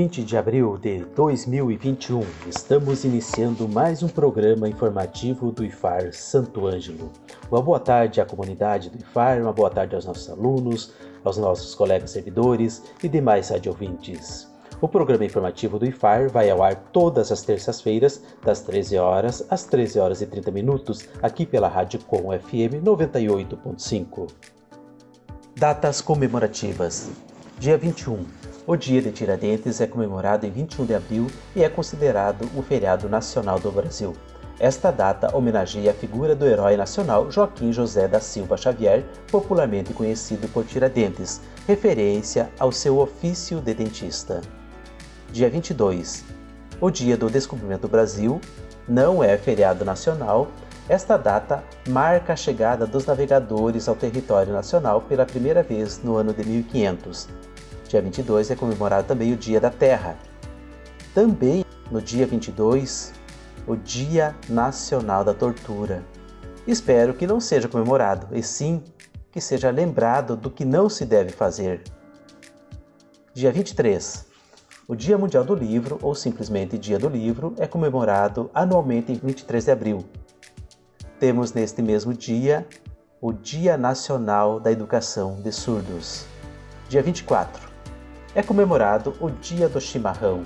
20 de abril de 2021, estamos iniciando mais um programa informativo do IFAR Santo Ângelo. Uma boa tarde à comunidade do IFAR, uma boa tarde aos nossos alunos, aos nossos colegas servidores e demais ouvintes. O programa informativo do IFAR vai ao ar todas as terças-feiras, das 13 horas às 13 horas e 30 minutos, aqui pela Rádio Com FM 98.5. Datas comemorativas. Dia 21, o Dia de Tiradentes é comemorado em 21 de abril e é considerado o feriado nacional do Brasil. Esta data homenageia a figura do herói nacional Joaquim José da Silva Xavier, popularmente conhecido por Tiradentes, referência ao seu ofício de dentista. Dia 22. O Dia do Descobrimento do Brasil não é feriado nacional. Esta data marca a chegada dos navegadores ao território nacional pela primeira vez no ano de 1500 Dia 22 é comemorado também o Dia da Terra. Também no dia 22, o Dia Nacional da Tortura. Espero que não seja comemorado, e sim que seja lembrado do que não se deve fazer. Dia 23. O Dia Mundial do Livro, ou simplesmente Dia do Livro, é comemorado anualmente em 23 de abril. Temos neste mesmo dia o Dia Nacional da Educação de Surdos. Dia 24 é comemorado o Dia do Chimarrão.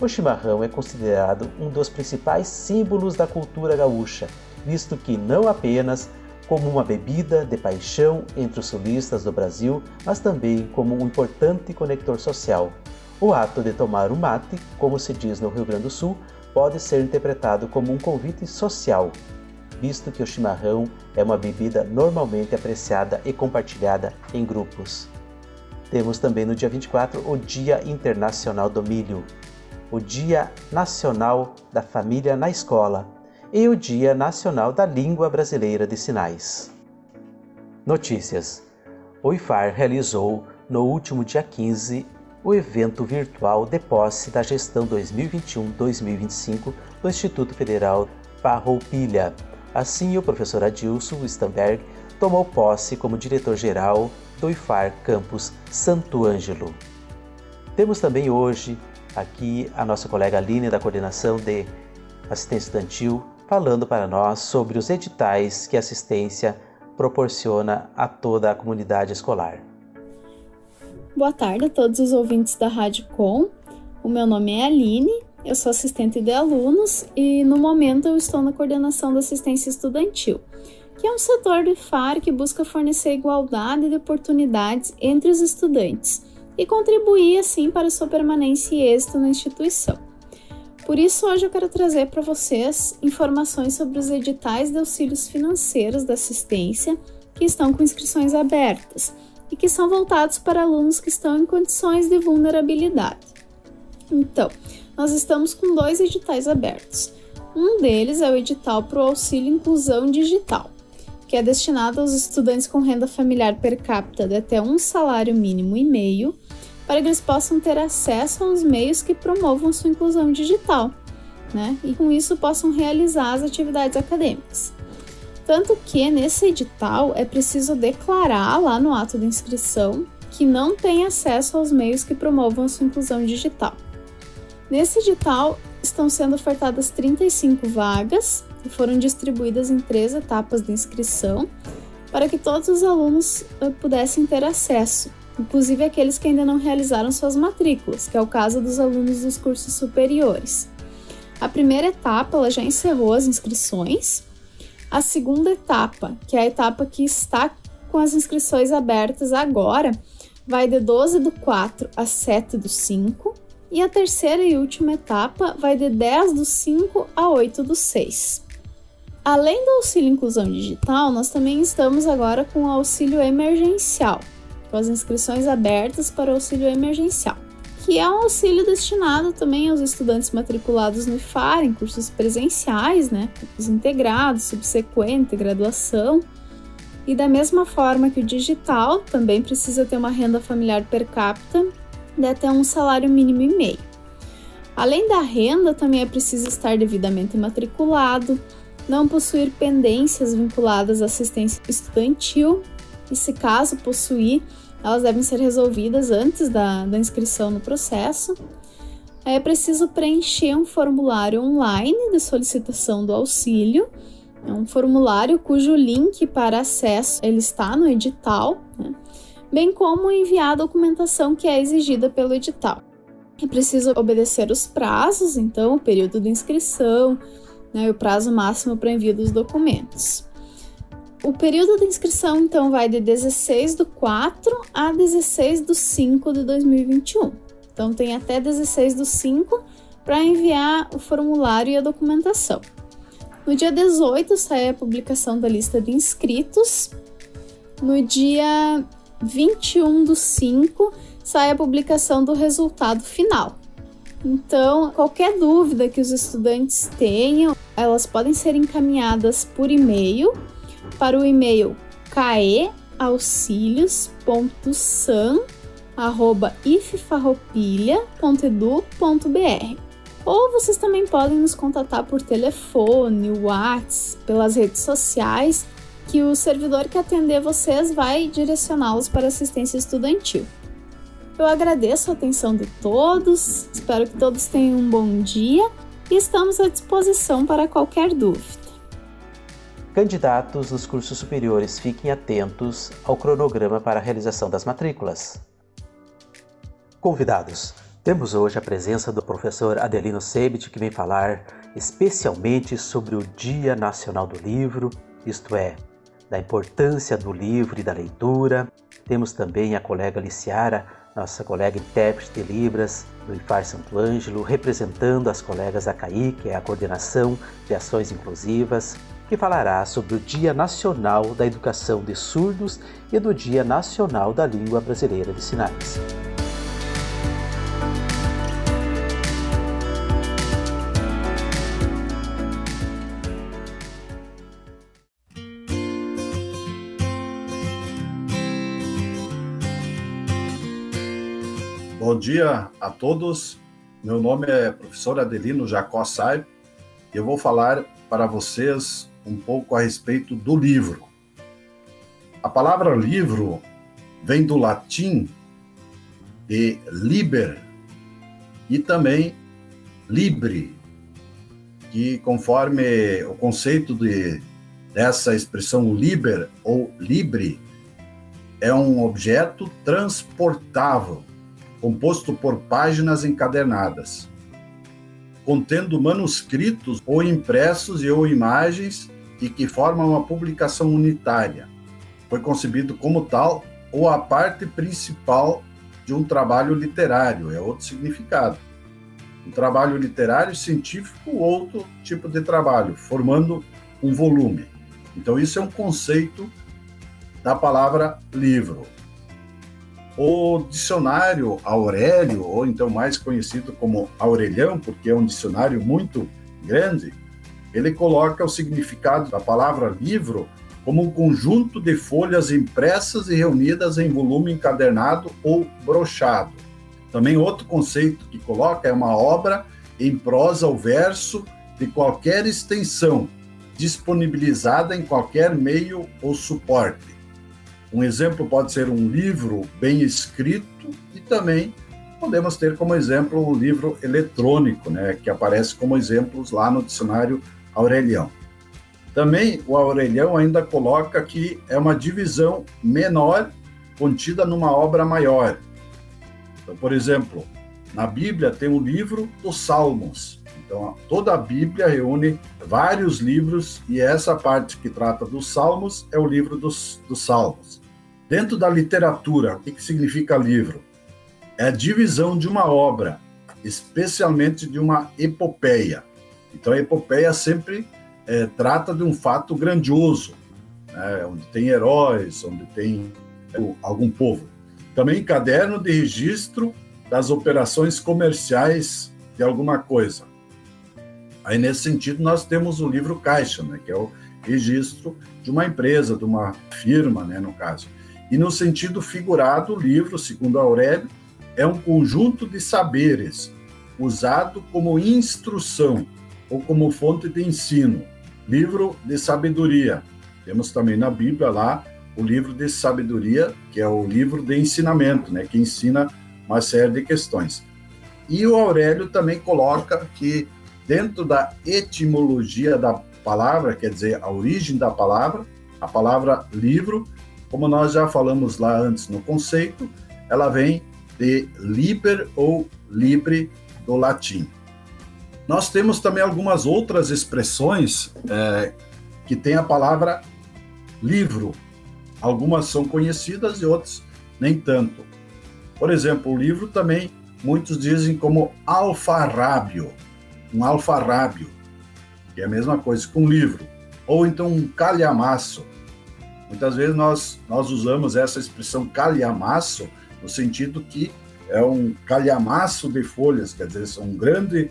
O chimarrão é considerado um dos principais símbolos da cultura gaúcha, visto que não apenas como uma bebida de paixão entre os sulistas do Brasil, mas também como um importante conector social. O ato de tomar o mate, como se diz no Rio Grande do Sul, pode ser interpretado como um convite social, visto que o chimarrão é uma bebida normalmente apreciada e compartilhada em grupos. Temos também no dia 24 o Dia Internacional do Milho, o Dia Nacional da Família na Escola e o Dia Nacional da Língua Brasileira de Sinais. Notícias: O IFAR realizou no último dia 15 o evento virtual de posse da gestão 2021-2025 do Instituto Federal Farroupilha. Assim, o professor Adilson Stamberg tomou posse como diretor-geral do IFAR Campus Santo Ângelo. Temos também hoje aqui a nossa colega Aline da coordenação de assistência estudantil falando para nós sobre os editais que a assistência proporciona a toda a comunidade escolar. Boa tarde a todos os ouvintes da Rádio Com. O meu nome é Aline, eu sou assistente de alunos e no momento eu estou na coordenação da assistência estudantil que é um setor do IFAR que busca fornecer igualdade de oportunidades entre os estudantes e contribuir assim para sua permanência e êxito na instituição. Por isso, hoje eu quero trazer para vocês informações sobre os editais de auxílios financeiros da assistência que estão com inscrições abertas e que são voltados para alunos que estão em condições de vulnerabilidade. Então, nós estamos com dois editais abertos. Um deles é o edital para o auxílio inclusão digital que é destinado aos estudantes com renda familiar per capita de até um salário mínimo e meio, para que eles possam ter acesso aos meios que promovam sua inclusão digital, né? E com isso possam realizar as atividades acadêmicas. Tanto que nesse edital é preciso declarar lá no ato de inscrição que não tem acesso aos meios que promovam sua inclusão digital. Nesse edital estão sendo ofertadas 35 vagas e foram distribuídas em três etapas de inscrição para que todos os alunos eh, pudessem ter acesso, inclusive aqueles que ainda não realizaram suas matrículas, que é o caso dos alunos dos cursos superiores. A primeira etapa ela já encerrou as inscrições. A segunda etapa, que é a etapa que está com as inscrições abertas agora, vai de 12 do 4 a 7 do 5. E a terceira e última etapa vai de 10 do 5 a 8 do 6. Além do auxílio inclusão digital, nós também estamos agora com o auxílio emergencial, com as inscrições abertas para o auxílio emergencial, que é um auxílio destinado também aos estudantes matriculados no IFAR em cursos presenciais, né, cursos integrados, subsequente, graduação. E da mesma forma que o digital também precisa ter uma renda familiar per capita de até um salário mínimo e meio. Além da renda, também é preciso estar devidamente matriculado, não possuir pendências vinculadas à assistência estudantil e, se caso possuir, elas devem ser resolvidas antes da, da inscrição no processo. É preciso preencher um formulário online de solicitação do auxílio, é um formulário cujo link para acesso ele está no edital, né? bem como enviar a documentação que é exigida pelo edital. É preciso obedecer os prazos, então, o período de inscrição, né, o prazo máximo para envio dos documentos. O período de inscrição, então, vai de 16 do 4 a 16 do 5 de 2021. Então, tem até 16 do 5 para enviar o formulário e a documentação. No dia 18 sai a publicação da lista de inscritos. No dia 21 do 5 sai a publicação do resultado final. Então, qualquer dúvida que os estudantes tenham, elas podem ser encaminhadas por e-mail para o e-mail caeauxilios.san@iffarroupilha.edu.br. Ou vocês também podem nos contatar por telefone, WhatsApp, pelas redes sociais, que o servidor que atender vocês vai direcioná-los para assistência estudantil. Eu agradeço a atenção de todos, espero que todos tenham um bom dia e estamos à disposição para qualquer dúvida. Candidatos dos cursos superiores, fiquem atentos ao cronograma para a realização das matrículas. Convidados, temos hoje a presença do professor Adelino Sebit, que vem falar especialmente sobre o Dia Nacional do Livro, isto é, da importância do livro e da leitura. Temos também a colega Liciara nossa colega intérprete de Libras do IFAR Santo Ângelo, representando as colegas da CAI, que é a Coordenação de Ações Inclusivas, que falará sobre o Dia Nacional da Educação de Surdos e do Dia Nacional da Língua Brasileira de Sinais. Dia a todos. Meu nome é professor Adelino Jacó Saib e eu vou falar para vocês um pouco a respeito do livro. A palavra livro vem do latim de liber e também libre, que conforme o conceito de dessa expressão liber ou libre é um objeto transportável composto por páginas encadernadas, contendo manuscritos ou impressos e ou imagens e que formam uma publicação unitária. Foi concebido como tal ou a parte principal de um trabalho literário, é outro significado. Um trabalho literário científico, outro tipo de trabalho, formando um volume. Então, isso é um conceito da palavra livro. O dicionário Aurélio, ou então mais conhecido como Aurelião, porque é um dicionário muito grande, ele coloca o significado da palavra livro como um conjunto de folhas impressas e reunidas em volume encadernado ou brochado. Também outro conceito que coloca é uma obra em prosa ou verso de qualquer extensão, disponibilizada em qualquer meio ou suporte. Um exemplo pode ser um livro bem escrito e também podemos ter como exemplo um livro eletrônico, né, que aparece como exemplos lá no dicionário Aurelião. Também o Aurelião ainda coloca que é uma divisão menor contida numa obra maior. Então, por exemplo, na Bíblia tem o livro dos Salmos. Então, toda a Bíblia reúne vários livros e essa parte que trata dos Salmos é o livro dos, dos Salmos. Dentro da literatura, o que significa livro? É a divisão de uma obra, especialmente de uma epopeia. Então, a epopeia sempre é, trata de um fato grandioso, né, onde tem heróis, onde tem algum povo. Também caderno de registro das operações comerciais de alguma coisa. Aí, nesse sentido, nós temos o livro caixa, né, que é o registro de uma empresa, de uma firma, né, no caso. E no sentido figurado, o livro, segundo Aurélio, é um conjunto de saberes usado como instrução ou como fonte de ensino. Livro de sabedoria. Temos também na Bíblia lá o livro de sabedoria, que é o livro de ensinamento, né, que ensina uma série de questões. E o Aurélio também coloca que dentro da etimologia da palavra, quer dizer, a origem da palavra, a palavra livro, como nós já falamos lá antes no conceito, ela vem de liber ou libre do latim. Nós temos também algumas outras expressões é, que têm a palavra livro. Algumas são conhecidas e outras nem tanto. Por exemplo, o livro também muitos dizem como alfarrábio, um alfarrábio, que é a mesma coisa que um livro, ou então um calhamaço. Muitas vezes nós, nós usamos essa expressão calhamaço no sentido que é um calhamaço de folhas, quer dizer, são um grande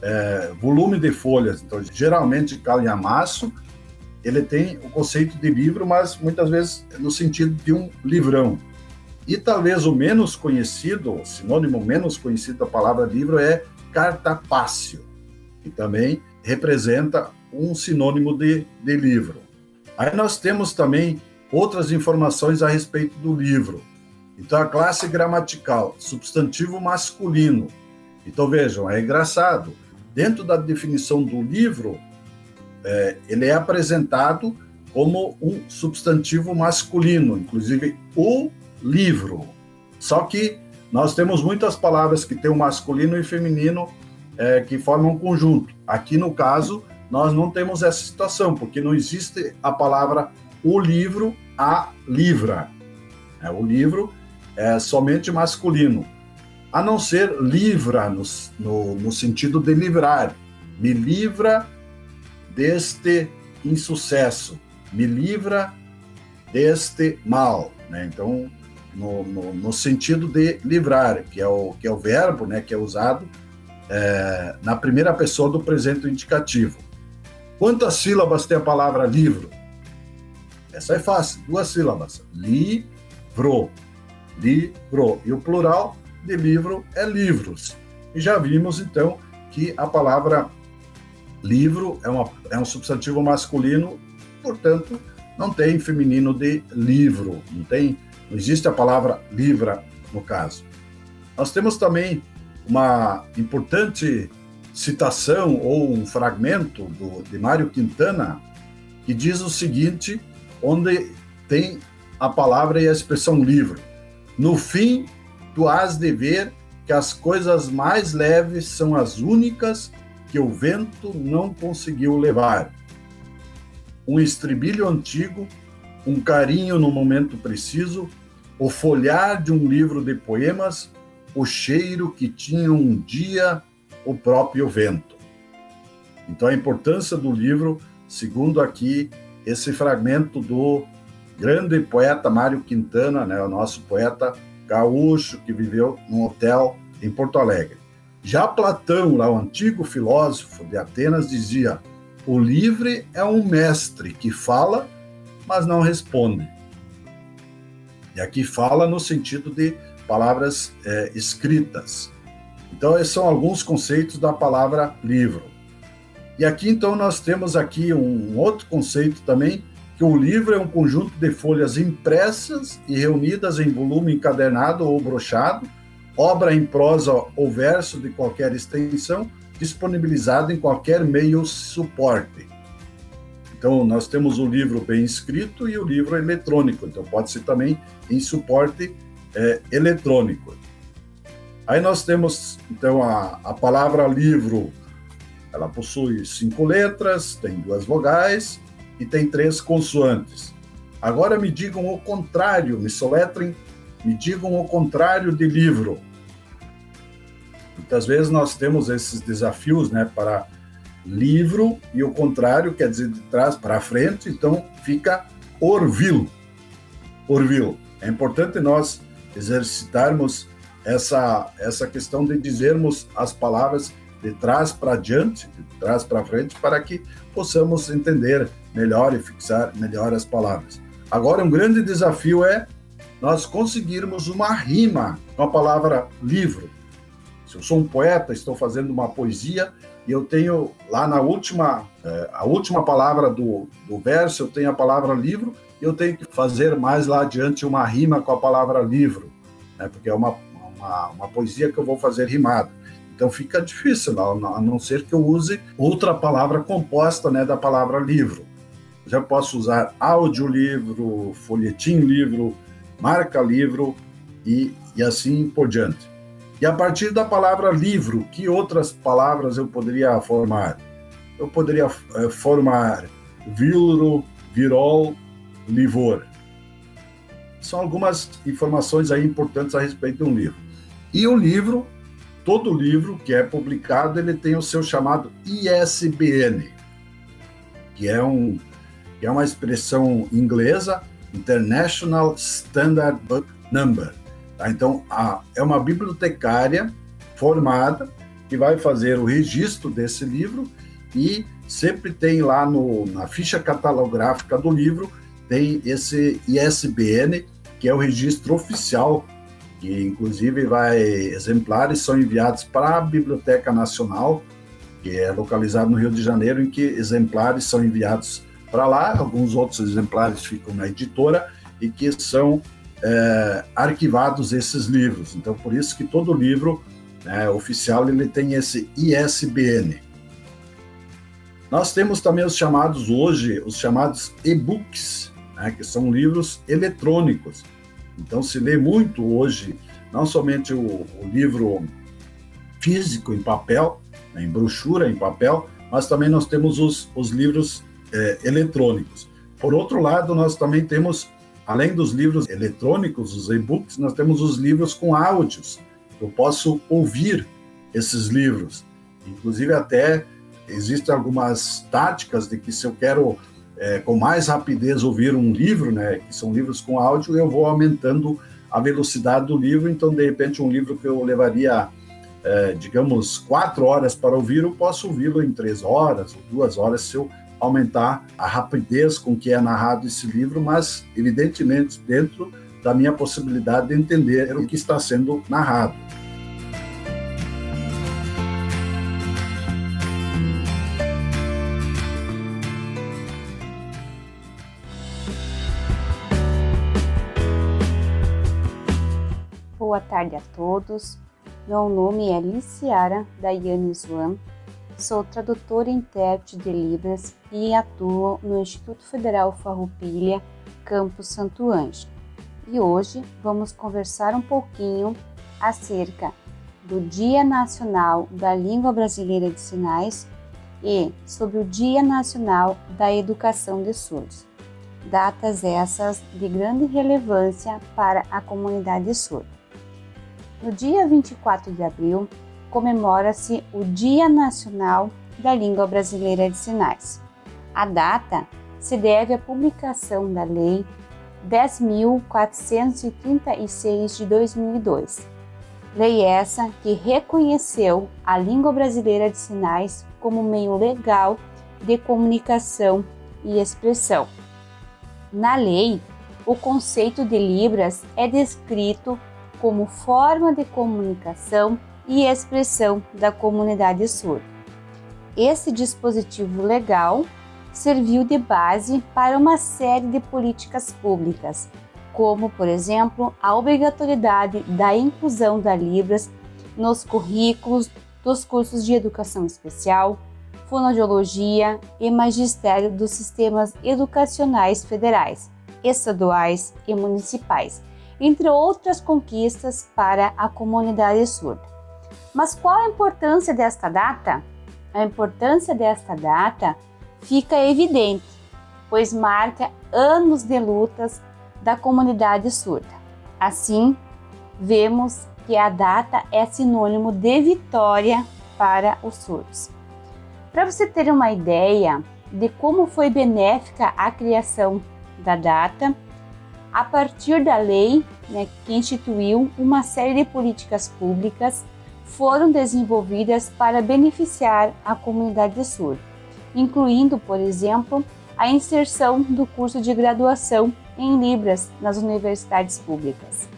é, volume de folhas. Então, geralmente, calhamaço, ele tem o conceito de livro, mas muitas vezes no sentido de um livrão. E talvez o menos conhecido, o sinônimo menos conhecido da palavra livro é cartapácio, que também representa um sinônimo de, de livro. Aí nós temos também outras informações a respeito do livro. Então, a classe gramatical, substantivo masculino. Então, vejam, é engraçado. Dentro da definição do livro, é, ele é apresentado como um substantivo masculino, inclusive o livro. Só que nós temos muitas palavras que têm o masculino e feminino é, que formam um conjunto. Aqui, no caso, nós não temos essa situação, porque não existe a palavra o livro, a livra. É, o livro é somente masculino, a não ser livra, no, no, no sentido de livrar. Me livra deste insucesso, me livra deste mal. Né? Então, no, no, no, sentido de livrar, que é o, que é o verbo né, que é usado é, na primeira pessoa do presente indicativo. Quantas sílabas tem a palavra livro? Essa é fácil, duas sílabas. Livro livro. E o plural de livro é livros. E já vimos, então, que a palavra livro é, uma, é um substantivo masculino, portanto, não tem feminino de livro, não tem, não existe a palavra livra no caso. Nós temos também uma importante citação ou um fragmento do, de Mário Quintana que diz o seguinte, onde tem a palavra e a expressão livro. No fim, tu has de ver que as coisas mais leves são as únicas que o vento não conseguiu levar. Um estribilho antigo, um carinho no momento preciso, o folhar de um livro de poemas, o cheiro que tinha um dia o próprio vento. Então, a importância do livro, segundo aqui esse fragmento do grande poeta Mário Quintana, né, o nosso poeta gaúcho que viveu num hotel em Porto Alegre. Já Platão, lá o antigo filósofo de Atenas, dizia: o livre é um mestre que fala, mas não responde. E aqui fala no sentido de palavras é, escritas. Então, esses são alguns conceitos da palavra livro. E aqui, então, nós temos aqui um, outro conceito também que o livro é um conjunto de folhas impressas e reunidas em volume encadernado ou brochado, obra em prosa ou verso de qualquer extensão, disponibilizado em qualquer meio suporte. Então, nós temos o livro bem escrito e o livro eletrônico, então pode ser também em suporte é, eletrônico. Aí nós temos, então, a, a palavra livro, ela possui cinco letras, tem duas vogais, e tem três consoantes. Agora me digam o contrário, me soletrem, me digam o contrário de livro. Muitas vezes nós temos esses desafios, né, para livro e o contrário quer dizer de trás para frente, então fica orvil. Orvil. É importante nós exercitarmos essa, essa questão de dizermos as palavras de trás para diante, de trás para frente, para que possamos entender melhor e fixar melhor as palavras. Agora, um grande desafio é nós conseguirmos uma rima com a palavra livro. Se eu sou um poeta, estou fazendo uma poesia e eu tenho lá na última, é, a última palavra do, do verso, eu tenho a palavra livro e eu tenho que fazer mais lá adiante uma rima com a palavra livro, né? porque é uma, uma, uma poesia que eu vou fazer rimada. Então fica difícil, a não ser que eu use outra palavra composta né, da palavra livro. Já posso usar audiolivro, folhetim livro, marca livro e, e assim por diante. E a partir da palavra livro, que outras palavras eu poderia formar? Eu poderia é, formar vilro, virol, livor. São algumas informações aí importantes a respeito de um livro. E o livro, todo livro que é publicado, ele tem o seu chamado ISBN, que é, um, que é uma expressão inglesa, International Standard Book Number. Tá? Então, a, é uma bibliotecária formada que vai fazer o registro desse livro e sempre tem lá no, na ficha catalográfica do livro tem esse ISBN, que é o registro oficial, que inclusive vai exemplares são enviados para a Biblioteca Nacional, que é localizado no Rio de Janeiro, em que exemplares são enviados para lá, alguns outros exemplares ficam na editora e que são é, arquivados esses livros. Então, por isso que todo livro né, oficial ele tem esse ISBN. Nós temos também os chamados hoje, os chamados e-books, né, que são livros eletrônicos. Então se lê muito hoje, não somente o, o livro físico em papel, né, em brochura em papel, mas também nós temos os, os livros é, eletrônicos. Por outro lado, nós também temos, além dos livros eletrônicos, os e-books, nós temos os livros com áudios. Eu posso ouvir esses livros. Inclusive, até existem algumas táticas de que se eu quero é, com mais rapidez ouvir um livro, né, que são livros com áudio, eu vou aumentando a velocidade do livro. Então, de repente, um livro que eu levaria, é, digamos, quatro horas para ouvir, eu posso ouvi-lo em três horas ou duas horas se eu aumentar a rapidez com que é narrado esse livro, mas, evidentemente, dentro da minha possibilidade de entender o que está sendo narrado. Boa tarde a todos. Meu nome é Liciara Daiane Swan. Sou tradutora e intérprete de Libras e atuo no Instituto Federal Farroupilha, Campus Santo Anjo. E hoje vamos conversar um pouquinho acerca do Dia Nacional da Língua Brasileira de Sinais e sobre o Dia Nacional da Educação de Surdos. Datas essas de grande relevância para a comunidade surda. No dia 24 de abril, comemora-se o Dia Nacional da Língua Brasileira de Sinais. A data se deve à publicação da Lei 10.436 de 2002. Lei essa que reconheceu a língua brasileira de sinais como meio legal de comunicação e expressão. Na lei, o conceito de Libras é descrito como forma de comunicação e expressão da comunidade surda. Esse dispositivo legal serviu de base para uma série de políticas públicas, como, por exemplo, a obrigatoriedade da inclusão da Libras nos currículos dos cursos de educação especial, fonoaudiologia e magistério dos sistemas educacionais federais, estaduais e municipais, entre outras conquistas para a comunidade surda. Mas qual a importância desta data? A importância desta data fica evidente, pois marca anos de lutas da comunidade surda. Assim, vemos que a data é sinônimo de vitória para os surdos. Para você ter uma ideia de como foi benéfica a criação da data, a partir da lei né, que instituiu uma série de políticas públicas foram desenvolvidas para beneficiar a comunidade surda, incluindo, por exemplo, a inserção do curso de graduação em Libras nas universidades públicas.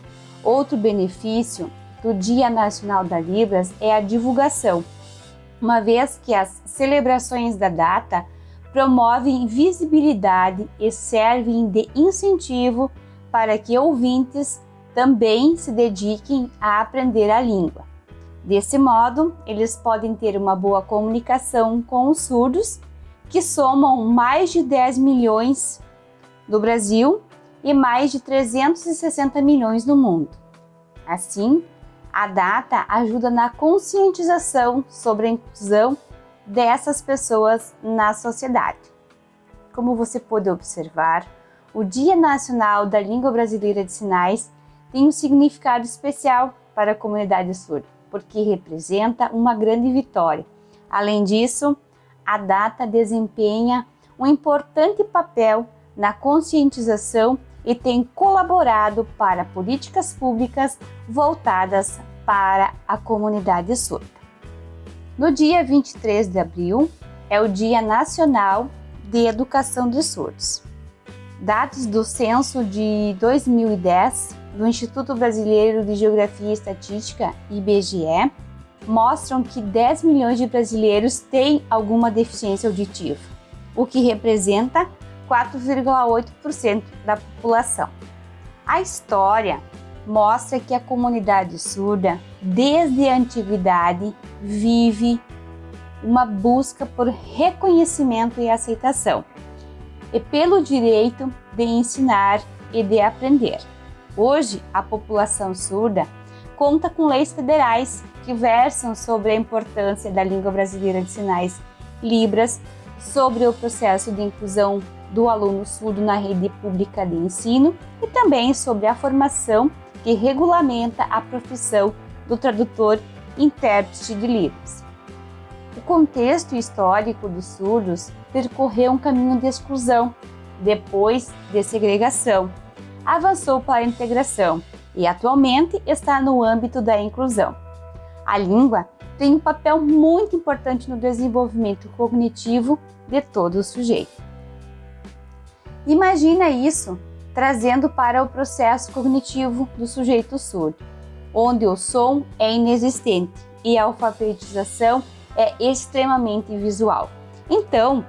Outro benefício do Dia Nacional da Libras é a divulgação, uma vez que as celebrações da data promovem visibilidade e servem de incentivo para que ouvintes também se dediquem a aprender a língua. Desse modo, eles podem ter uma boa comunicação com os surdos, que somam mais de 10 milhões no Brasil e mais de 360 milhões no mundo. Assim, a data ajuda na conscientização sobre a inclusão dessas pessoas na sociedade. Como você pode observar, o Dia Nacional da Língua Brasileira de Sinais tem um significado especial para a comunidade surda, porque representa uma grande vitória. Além disso, a data desempenha um importante papel na conscientização e tem colaborado para políticas públicas voltadas para a comunidade surda. No dia 23 de abril é o Dia Nacional de Educação de Surdos. Dados do censo de 2010 do Instituto Brasileiro de Geografia e Estatística, IBGE, mostram que 10 milhões de brasileiros têm alguma deficiência auditiva, o que representa 4,8% da população. A história mostra que a comunidade surda, desde a antiguidade, vive uma busca por reconhecimento e aceitação, e pelo direito de ensinar e de aprender. Hoje, a população surda conta com leis federais que versam sobre a importância da língua brasileira de sinais Libras, sobre o processo de inclusão do aluno surdo na rede pública de ensino e também sobre a formação que regulamenta a profissão do tradutor intérprete de Libras. O contexto histórico dos surdos percorreu um caminho de exclusão, depois de segregação, avançou para a integração e atualmente está no âmbito da inclusão. A língua tem um papel muito importante no desenvolvimento cognitivo de todo o sujeito. Imagina isso trazendo para o processo cognitivo do sujeito surdo, onde o som é inexistente e a alfabetização é extremamente visual. Então,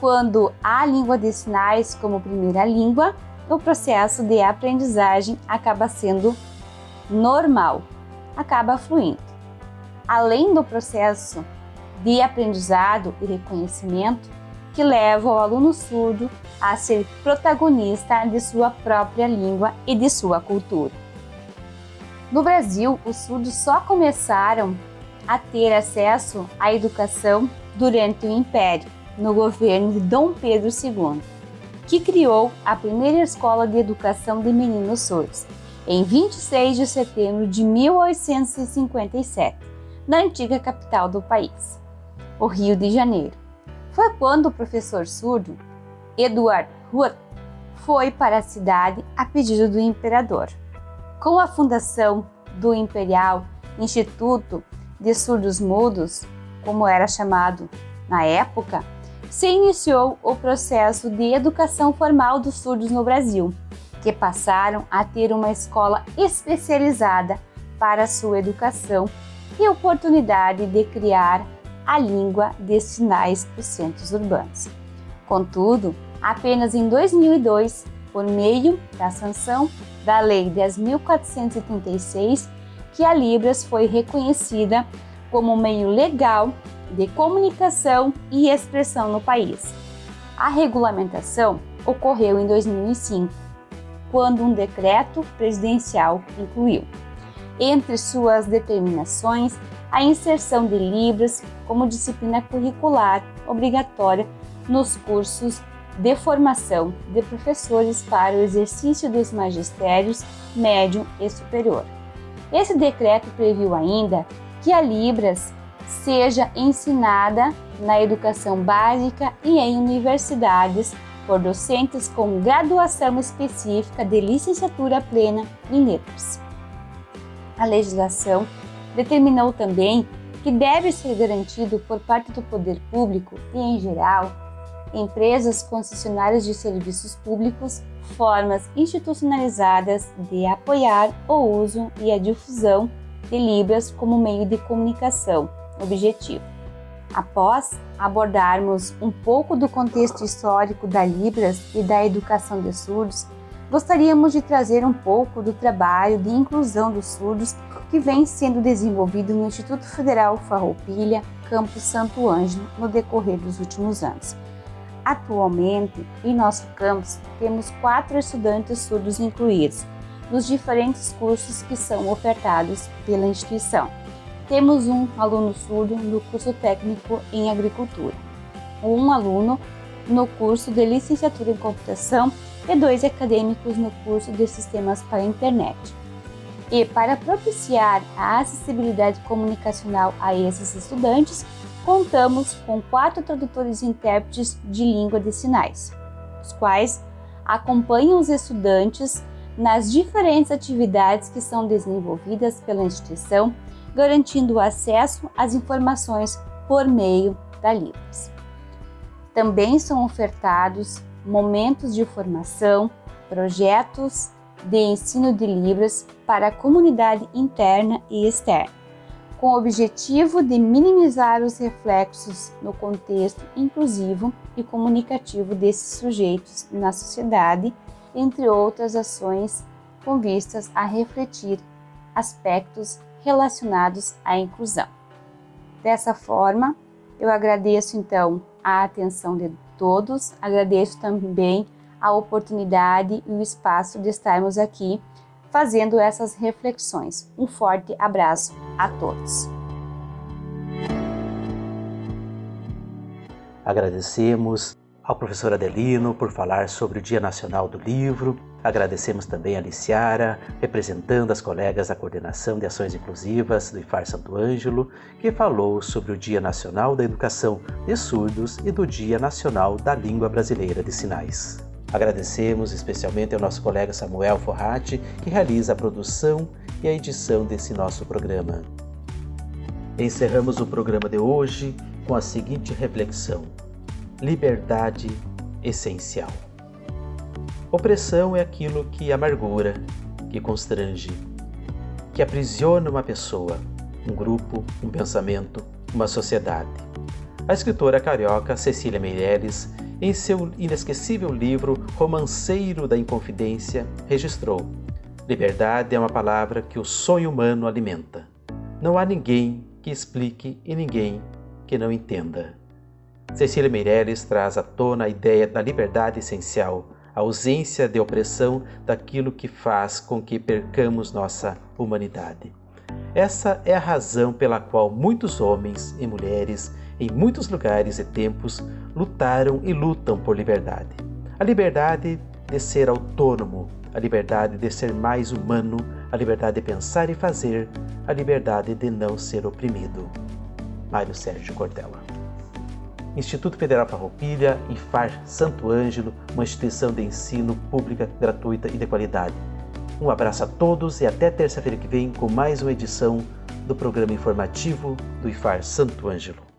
quando há língua de sinais como primeira língua, o processo de aprendizagem acaba sendo normal, acaba fluindo. Além do processo de aprendizado e reconhecimento, que leva o aluno surdo a ser protagonista de sua própria língua e de sua cultura. No Brasil, os surdos só começaram a ter acesso à educação durante o Império, no governo de Dom Pedro II, que criou a primeira escola de educação de meninos surdos, em 26 de setembro de 1857, na antiga capital do país, o Rio de Janeiro foi quando o professor surdo Eduard Huth foi para a cidade a pedido do imperador. Com a fundação do Imperial Instituto de Surdos Mudos, como era chamado na época, se iniciou o processo de educação formal dos surdos no Brasil, que passaram a ter uma escola especializada para sua educação e oportunidade de criar a língua de sinais dos centros urbanos. Contudo, apenas em 2002, por meio da sanção da Lei 10.436, que a Libras foi reconhecida como meio legal de comunicação e expressão no país. A regulamentação ocorreu em 2005, quando um decreto presidencial incluiu, entre suas determinações, a inserção de Libras como disciplina curricular obrigatória nos cursos de formação de professores para o exercício dos magistérios médio e superior. Esse decreto previu ainda que a Libras seja ensinada na educação básica e em universidades por docentes com graduação específica de licenciatura plena em letras. A legislação determinou também que deve ser garantido por parte do poder público e, em geral, empresas concessionárias de serviços públicos formas institucionalizadas de apoiar o uso e a difusão de Libras como meio de comunicação objetivo. Após abordarmos um pouco do contexto histórico da Libras e da educação de surdos, gostaríamos de trazer um pouco do trabalho de inclusão dos surdos que vem sendo desenvolvido no Instituto Federal Farroupilha, campus Santo Ângelo, no decorrer dos últimos anos. Atualmente, em nosso campus, temos quatro estudantes surdos incluídos nos diferentes cursos que são ofertados pela instituição. Temos um aluno surdo no curso técnico em agricultura, um aluno no curso de licenciatura em computação e dois acadêmicos no curso de sistemas para a internet. E para propiciar a acessibilidade comunicacional a esses estudantes, contamos com quatro tradutores e intérpretes de língua de sinais, os quais acompanham os estudantes nas diferentes atividades que são desenvolvidas pela instituição, garantindo o acesso às informações por meio da Libras. Também são ofertados momentos de formação, projetos de ensino de Libras para a comunidade interna e externa com o objetivo de minimizar os reflexos no contexto inclusivo e comunicativo desses sujeitos na sociedade, entre outras ações com vistas a refletir aspectos relacionados à inclusão. Dessa forma, eu agradeço então a atenção de todos, agradeço também a oportunidade e o espaço de estarmos aqui fazendo essas reflexões. Um forte abraço a todos. Agradecemos ao professor Adelino por falar sobre o Dia Nacional do Livro. Agradecemos também a Liciara, representando as colegas da Coordenação de Ações Inclusivas do IFAR Santo Ângelo, que falou sobre o Dia Nacional da Educação de Surdos e do Dia Nacional da Língua Brasileira de Sinais. Agradecemos especialmente ao nosso colega Samuel Forratti, que realiza a produção e a edição desse nosso programa. Encerramos o programa de hoje com a seguinte reflexão: liberdade essencial. Opressão é aquilo que amargura, que constrange, que aprisiona uma pessoa, um grupo, um pensamento, uma sociedade. A escritora carioca Cecília Meirelles em seu inesquecível livro Romanceiro da Inconfidência, registrou: Liberdade é uma palavra que o sonho humano alimenta. Não há ninguém que explique e ninguém que não entenda. Cecília Meirelles traz à tona a ideia da liberdade essencial, a ausência de opressão daquilo que faz com que percamos nossa humanidade. Essa é a razão pela qual muitos homens e mulheres em muitos lugares e tempos, lutaram e lutam por liberdade. A liberdade de ser autônomo, a liberdade de ser mais humano, a liberdade de pensar e fazer, a liberdade de não ser oprimido. Mário Sérgio Cortella. Instituto Federal Farroupilha, IFAR Santo Ângelo, uma instituição de ensino pública, gratuita e de qualidade. Um abraço a todos e até terça-feira que vem com mais uma edição do programa informativo do IFAR Santo Ângelo.